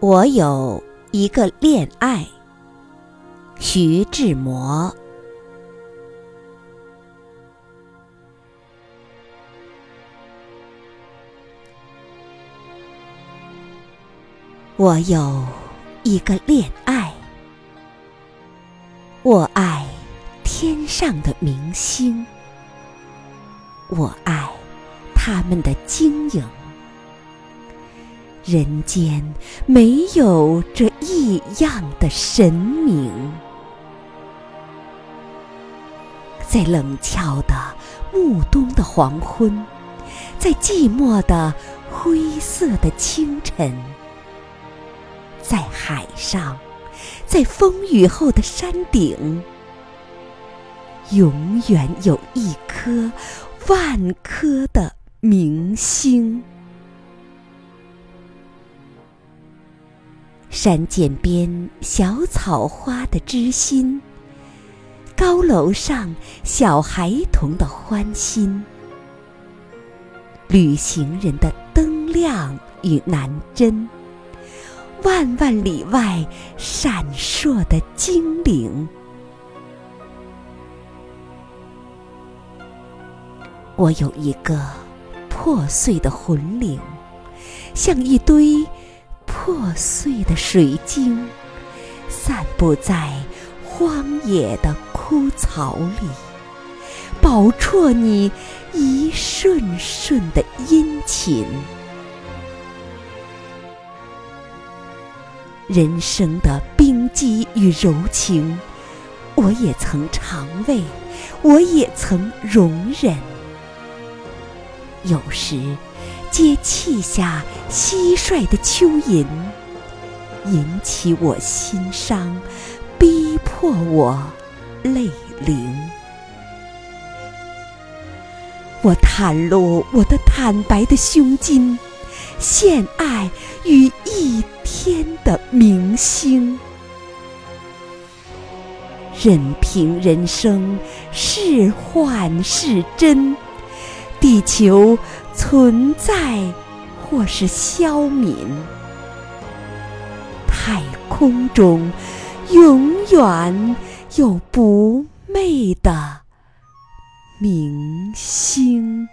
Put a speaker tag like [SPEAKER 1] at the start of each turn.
[SPEAKER 1] 我有一个恋爱，徐志摩。我有一个恋爱，我爱天上的明星，我爱他们的晶莹。人间没有这异样的神明，在冷峭的暮冬的黄昏，在寂寞的灰色的清晨，在海上，在风雨后的山顶，永远有一颗万颗的明星。山涧边小草花的知心，高楼上小孩童的欢心，旅行人的灯亮与南针，万万里外闪烁的精灵。我有一个破碎的魂灵，像一堆。破碎的水晶，散布在荒野的枯草里，饱啜你一瞬瞬的殷勤。人生的冰肌与柔情，我也曾尝味，我也曾容忍。有时。皆泣下蟋蟀的蚯蚓，引起我心伤，逼迫我泪淋。我袒露我的坦白的胸襟，献爱与一天的明星。任凭人生是幻是真。地球存在或是消泯，太空中永远有不昧的明星。